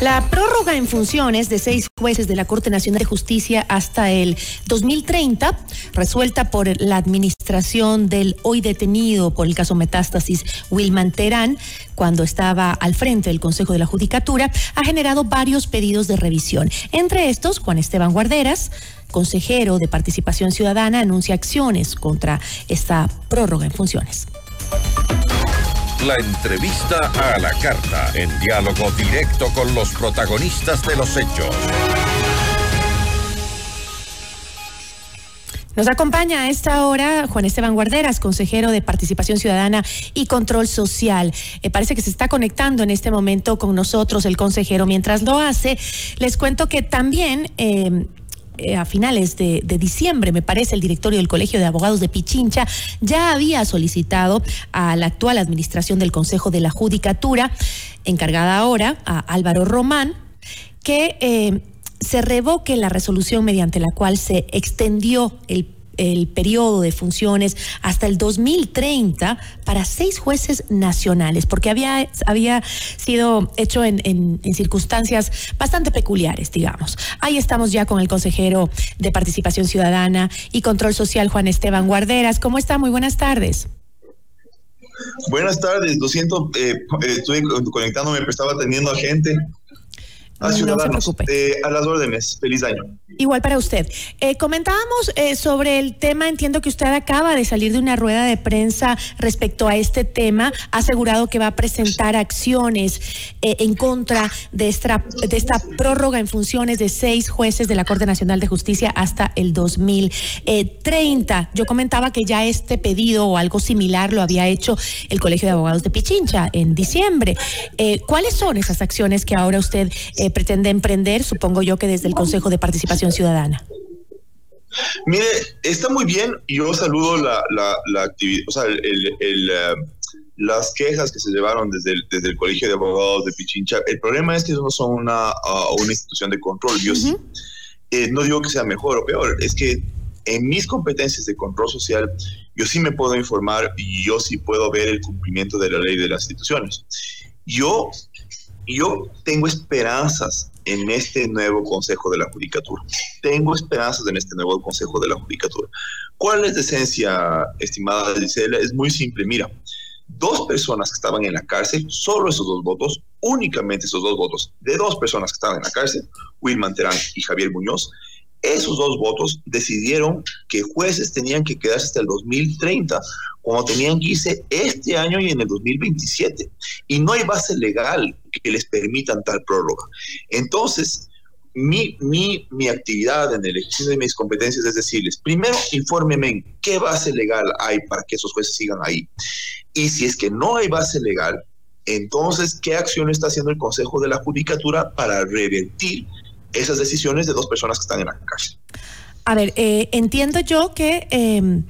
La prórroga en funciones de seis jueces de la Corte Nacional de Justicia hasta el 2030, resuelta por la administración del hoy detenido por el caso Metástasis Wilman Terán, cuando estaba al frente del Consejo de la Judicatura, ha generado varios pedidos de revisión. Entre estos, Juan Esteban Guarderas, consejero de Participación Ciudadana, anuncia acciones contra esta prórroga en funciones. La entrevista a la carta, en diálogo directo con los protagonistas de los hechos. Nos acompaña a esta hora Juan Esteban Guarderas, consejero de Participación Ciudadana y Control Social. Eh, parece que se está conectando en este momento con nosotros el consejero. Mientras lo hace, les cuento que también eh, eh, a finales de, diciembre, me parece, el directorio del Colegio de Abogados de Pichincha ya había solicitado a la actual administración del Consejo de la Judicatura, encargada ahora a Álvaro Román, que eh, se revoque la resolución mediante la cual se extendió el el periodo de funciones hasta el 2030 para seis jueces nacionales, porque había, había sido hecho en, circunstancias bastante peculiares, digamos. Ahí estamos ya con el consejero de Participación Ciudadana y Control Social, Juan Esteban Guarderas. ¿Cómo está? Muy buenas tardes. Buenas tardes, lo siento, eh, estoy conectándome, pero estaba atendiendo a gente. A ciudadanos, no eh, a las órdenes. Feliz año. Igual para usted. Eh, comentábamos eh, sobre el tema, entiendo que usted acaba de salir de una rueda de prensa respecto a este tema, ha asegurado que va a presentar acciones en contra de esta, de esta prórroga en funciones de seis jueces de la Corte Nacional de Justicia hasta el 2030. Yo comentaba que ya este pedido o algo similar lo había hecho el Colegio de Abogados de Pichincha en diciembre. ¿Cuáles son esas acciones que ahora usted pretende emprender, supongo yo que desde el Consejo de Participación Ciudadana. Mire, está muy bien. Yo saludo la, la, actividad, o sea, el, eh, las quejas que se llevaron desde el, desde el Colegio de Abogados de Pichincha. El problema es que no son una, uh, una institución de control. Yo eh, no digo que sea mejor o peor, es que en mis competencias de control social, yo sí me puedo informar y yo sí puedo ver el cumplimiento de la ley de las instituciones. Yo yo tengo esperanzas en este nuevo Consejo de la Judicatura. Tengo esperanzas en este nuevo Consejo de la Judicatura. ¿Cuál es la esencia, estimada Gisela? Es muy simple. Mira, dos personas que estaban en la cárcel, solo esos dos votos, únicamente esos dos votos de dos personas que estaban en la cárcel, Wilman Terán y Javier Muñoz, esos dos votos decidieron que jueces tenían que quedarse hasta el 2030, cuando tenían que irse este año y en el 2027. Y no hay base legal que les permitan tal prórroga. Entonces, mi, mi, mi actividad en el ejercicio de mis competencias es decirles, primero, infórmeme qué base legal hay para que esos jueces sigan ahí. Y si es que no hay base legal, entonces, ¿qué acción está haciendo el Consejo de la Judicatura para revertir esas decisiones de dos personas que están en la cárcel. A ver, eh, entiendo yo que em,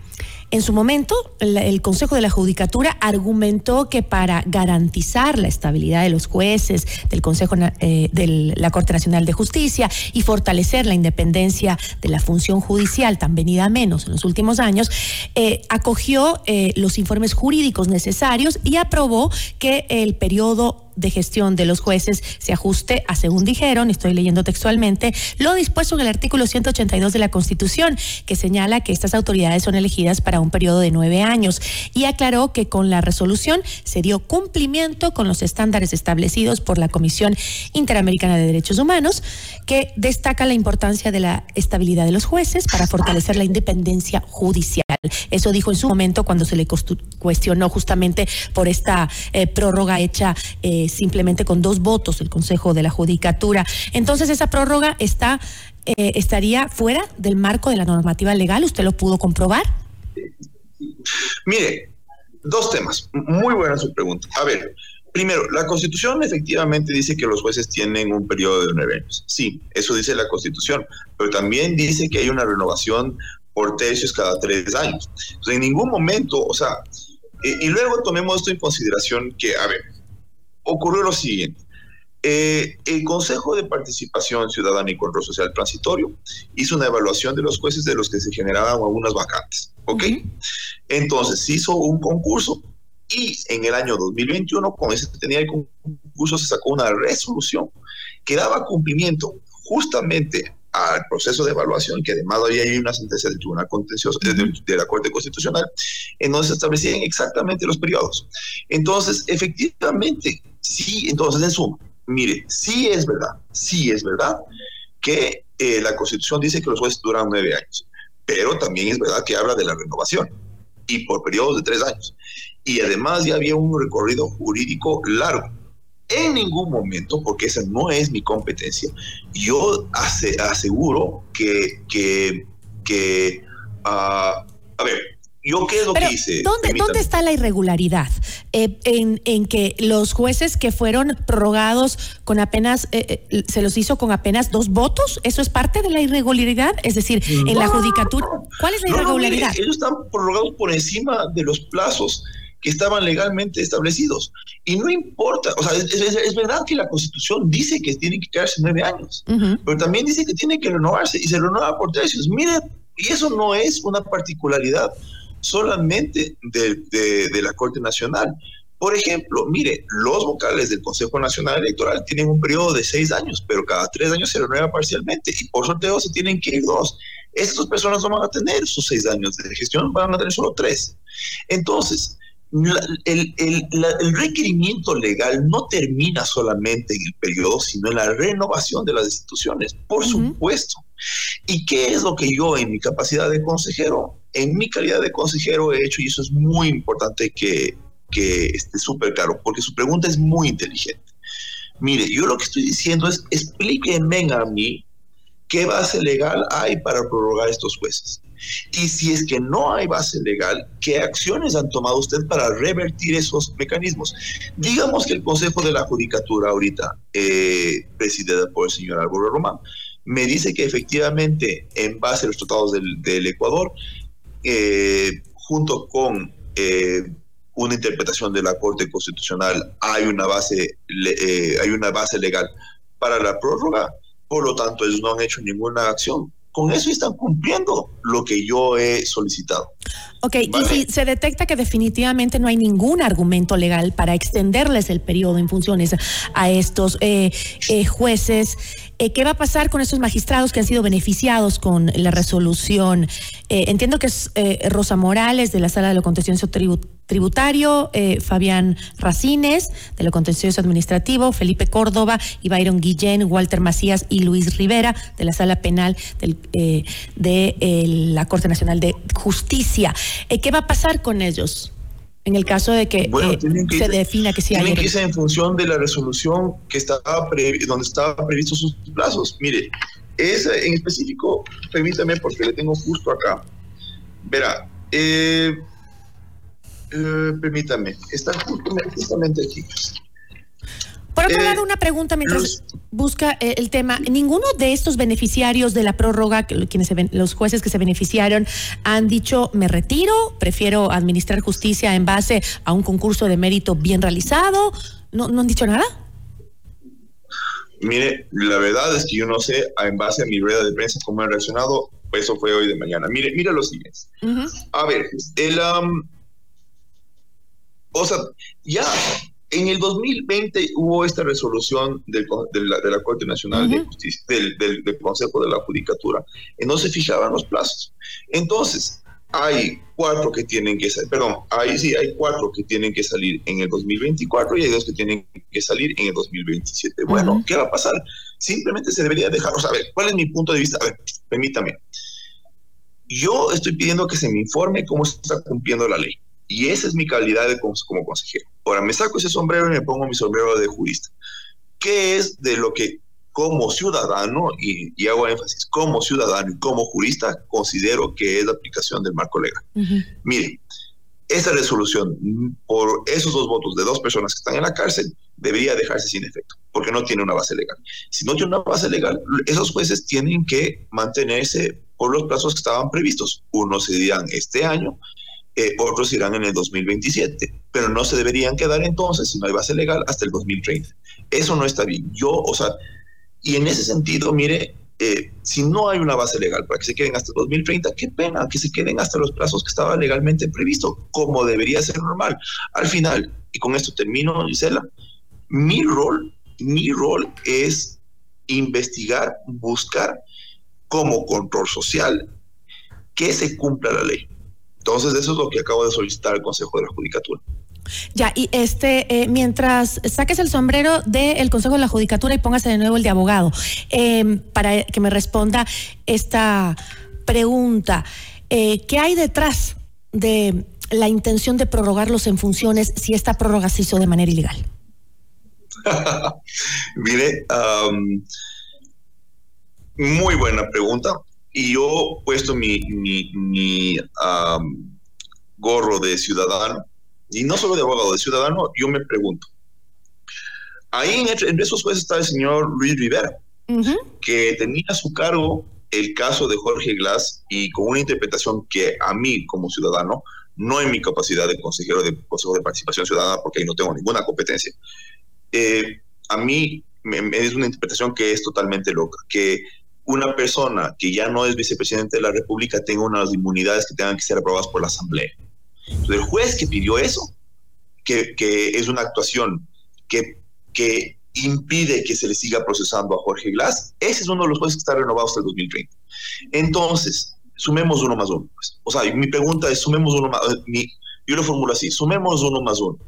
en su momento, el Consejo de la Judicatura argumentó que para garantizar la estabilidad de los jueces del Consejo eh, de la Corte Nacional de Justicia y fortalecer la independencia de la función judicial, tan venida menos en los últimos años, eh, acogió los informes jurídicos necesarios y aprobó que el periodo de gestión de los jueces se ajuste a, según dijeron, estoy leyendo textualmente, lo dispuesto en el artículo 182 de la Constitución, que señala que estas autoridades son elegidas para un periodo de nueve años, y aclaró que con la resolución se dio cumplimiento con los estándares establecidos por la Comisión Interamericana de Derechos Humanos, que destaca la importancia de la estabilidad de los jueces para fortalecer la independencia judicial. Eso dijo en su momento cuando se le cuestionó justamente por esta eh, prórroga hecha eh, simplemente con dos votos el Consejo de la Judicatura. Entonces, esa prórroga está eh, estaría fuera del marco de la normativa legal. ¿Usted lo pudo comprobar? Mire, dos temas. Muy buena su pregunta. A ver, primero, la Constitución efectivamente dice que los jueces tienen un periodo de nueve años. Sí, eso dice la Constitución, pero también dice que hay una renovación por tercios cada tres años. Entonces, en ningún momento, o sea, y luego tomemos esto en consideración que, a ver, ocurrió lo siguiente. Eh, el Consejo de Participación Ciudadana y Control Social Transitorio hizo una evaluación de los jueces de los que se generaban algunas vacantes. ¿Ok? Entonces, hizo un concurso y en el año 2021, con ese tenía el concurso, se sacó una resolución que daba cumplimiento justamente al proceso de evaluación, que además había hay una sentencia del Tribunal Contencioso de, la Corte Constitucional, en donde se establecían exactamente los periodos. Entonces, efectivamente, sí, entonces en suma, mire, sí es verdad, sí es verdad que eh, la Constitución dice que los jueces duran nueve años, pero también es verdad que habla de la renovación y por periodos de tres años. Y además ya había un recorrido jurídico largo en ningún momento, porque esa no es mi competencia, yo aseguro que, que, que uh, a ver, ¿Yo qué es lo que hice? ¿dónde, ¿Dónde está la irregularidad? Eh, en, en, que los jueces que fueron prorrogados con apenas, eh, eh, se los hizo con apenas dos votos, ¿eso es parte de la irregularidad? Es decir, en la judicatura, ¿cuál es la irregularidad? ellos están prorrogados por encima de los plazos que estaban legalmente establecidos. Y no importa, o sea, es, verdad que la Constitución dice que tiene que quedarse nueve años, pero también dice que tiene que renovarse y se renueva por tercios. Mire, y eso no es una particularidad solamente de, de, la Corte Nacional. Por ejemplo, mire, los vocales del Consejo Nacional Electoral tienen un periodo de seis años, pero cada tres años se renueva parcialmente y por sorteo se tienen que ir dos. Estas personas no van a tener sus seis años de gestión, van a tener solo tres. Entonces, el, el, requerimiento legal no termina solamente en el periodo, sino en la renovación de las instituciones, por supuesto. ¿Y qué es lo que yo en mi capacidad de consejero, en mi calidad de consejero he hecho? Y eso es muy importante que, que esté súper claro, porque su pregunta es muy inteligente. Mire, yo lo que estoy diciendo es, explíquenme a mí qué base legal hay para prorrogar estos jueces. Y si es que no hay base legal, ¿qué acciones han tomado usted para revertir esos mecanismos? Digamos que el Consejo de la Judicatura ahorita, eh, presidida por el señor Álvaro Román, me dice que efectivamente, en base a los tratados del, Ecuador, eh, junto con eh, una interpretación de la Corte Constitucional, hay una base, hay una base legal para la prórroga. Por lo tanto, ellos no han hecho ninguna acción con eso están cumpliendo lo que yo he solicitado. Ok, y si se detecta que definitivamente no hay ningún argumento legal para extenderles el periodo en funciones a estos eh, eh, jueces, eh, ¿qué va a pasar con esos magistrados que han sido beneficiados con la resolución? entiendo que es Rosa Morales de la Sala de lo Contencioso Tributario, Fabián Racines de lo Contencioso Administrativo, Felipe Córdoba, y Byron Guillén, Walter Macías y Luis Rivera de la Sala Penal de la Corte Nacional de Justicia. Eh, ¿Qué va a pasar con ellos? En el caso de que, eh, se defina que sí hay. Tienen que irse en función de la resolución que estaba donde estaban previstos sus plazos. Mire, ese en específico, permítame porque le tengo justo acá. Verá, eh, permítame, está justamente aquí. Por otro eh, lado, una pregunta mientras busca eh, el tema. Ninguno de estos beneficiarios de la prórroga, quienes los jueces que se beneficiaron, han dicho me retiro, prefiero administrar justicia en base a un concurso de mérito bien realizado. ¿No, no han dicho nada? Mire, la verdad es que yo no sé, en base a mi rueda de prensa, cómo han reaccionado. Eso fue hoy de mañana. Mire, mire lo siguiente. A ver, el... o sea, ya en el 2020 hubo esta resolución del, de, la, Corte Nacional de Justicia, del, del, Consejo de la Judicatura, y no se fijaban los plazos. Entonces, hay cuatro que tienen que salir, perdón, ahí sí, hay cuatro que tienen que salir en el 2024 y hay dos que tienen que salir en el 2027. Bueno, ¿qué va a pasar? Simplemente se debería dejar, o sea, a ver, ¿cuál es mi punto de vista? A ver, permítame. Yo estoy pidiendo que se me informe cómo se está cumpliendo la ley. Y esa es mi calidad de, como consejero. Ahora, me saco ese sombrero y me pongo mi sombrero de jurista. ¿Qué es de lo que como ciudadano, y, hago énfasis, como ciudadano y como jurista, considero que es la aplicación del marco legal? Mire, esta resolución, por esos dos votos de dos personas que están en la cárcel, debería dejarse sin efecto, porque no tiene una base legal. Si no tiene una base legal, esos jueces tienen que mantenerse por los plazos que estaban previstos. Unos se dirán este año eh, otros irán en el 2027, pero no se deberían quedar entonces, si no hay base legal, hasta el 2030. Eso no está bien. Yo, o sea, y en ese sentido, mire, eh, si no hay una base legal para que se queden hasta 2030, qué pena que se queden hasta los plazos que estaba legalmente previsto, como debería ser normal. Al final, y con esto termino, Gisela, mi rol, mi rol es investigar, buscar como control social que se cumpla la ley. Entonces, eso es lo que acabo de solicitar al Consejo de la Judicatura. Ya, y este, eh, mientras saques el sombrero del Consejo de la Judicatura y póngase de nuevo el de abogado, em, para que me responda esta pregunta, eh, ¿qué hay detrás de la intención de prorrogarlos en funciones si esta prórroga se hizo de manera ilegal? Mire, muy buena pregunta. Y yo puesto mi, mi, gorro de ciudadano, y no solo de abogado, de ciudadano, yo me pregunto. Ahí entre, esos jueces está el señor Luis Rivera, que tenía a su cargo el caso de Jorge Glass y con una interpretación que a mí como ciudadano, no en mi capacidad de consejero de Consejo de Participación Ciudadana, porque ahí no tengo ninguna competencia, eh, a mí me, es una interpretación que es totalmente loca, que una persona que ya no es vicepresidente de la República tenga unas inmunidades que tengan que ser aprobadas por la Asamblea. Entonces, el juez que pidió eso, que, que es una actuación que, que impide que se le siga procesando a Jorge Glass, ese es uno de los jueces que está renovado hasta el 2030. Entonces, sumemos uno más uno. Pues. O sea, mi pregunta es, sumemos uno más, mi, yo lo formulo así, sumemos uno más uno.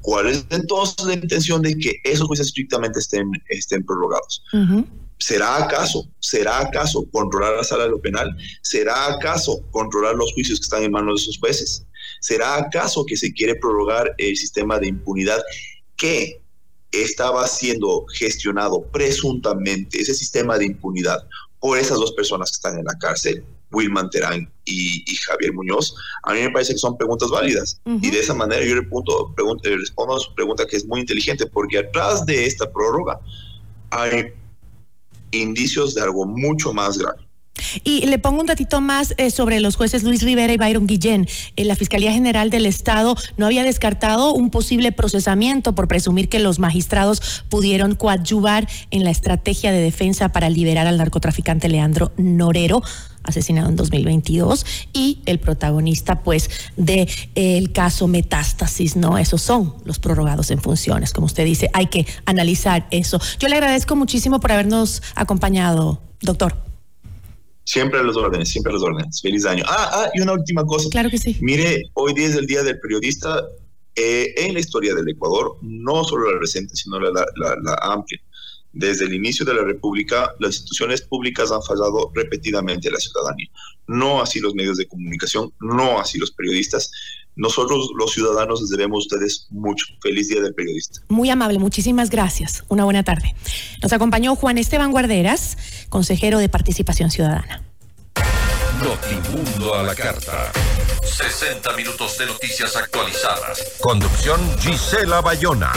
¿Cuál es entonces la intención de que esos jueces estrictamente estén, estén prorrogados? ¿Será acaso, será acaso controlar la sala de lo penal? ¿Será acaso controlar los juicios que están en manos de esos jueces? ¿Será acaso que se quiere prorrogar el sistema de impunidad que estaba siendo gestionado presuntamente, ese sistema de impunidad, por esas dos personas que están en la cárcel, Wilman Terán y, Javier Muñoz, a mí me parece que son preguntas válidas. Y de esa manera yo le, punto, respondo a su pregunta que es muy inteligente, porque atrás de esta prórroga hay indicios de algo mucho más grave. Y le pongo un datito más eh, sobre los jueces Luis Rivera y Byron Guillén. Eh, la Fiscalía General del Estado no había descartado un posible procesamiento por presumir que los magistrados pudieron coadyuvar en la estrategia de defensa para liberar al narcotraficante Leandro Norero asesinado en 2022 y el protagonista pues de eh, el caso Metástasis, ¿no? Esos son los prorrogados en funciones, como usted dice, hay que analizar eso. Yo le agradezco muchísimo por habernos acompañado, doctor. Siempre a los órdenes, siempre a los órdenes. Feliz año. Ah, ah, y una última cosa. Claro que sí. Mire, hoy día es el Día del Periodista. Eh, en la historia del Ecuador, no solo la reciente, sino la, la, amplia. Desde el inicio de la República, las instituciones públicas han fallado repetidamente a la ciudadanía. No así los medios de comunicación, no así los periodistas. Nosotros, los ciudadanos, les debemos a ustedes mucho. Feliz Día del Periodista. Muy amable, muchísimas gracias. Una buena tarde. Nos acompañó Juan Esteban Guarderas, consejero de Participación Ciudadana. Notimundo a la carta. 60 minutos de noticias actualizadas. Conducción Gisela Bayona.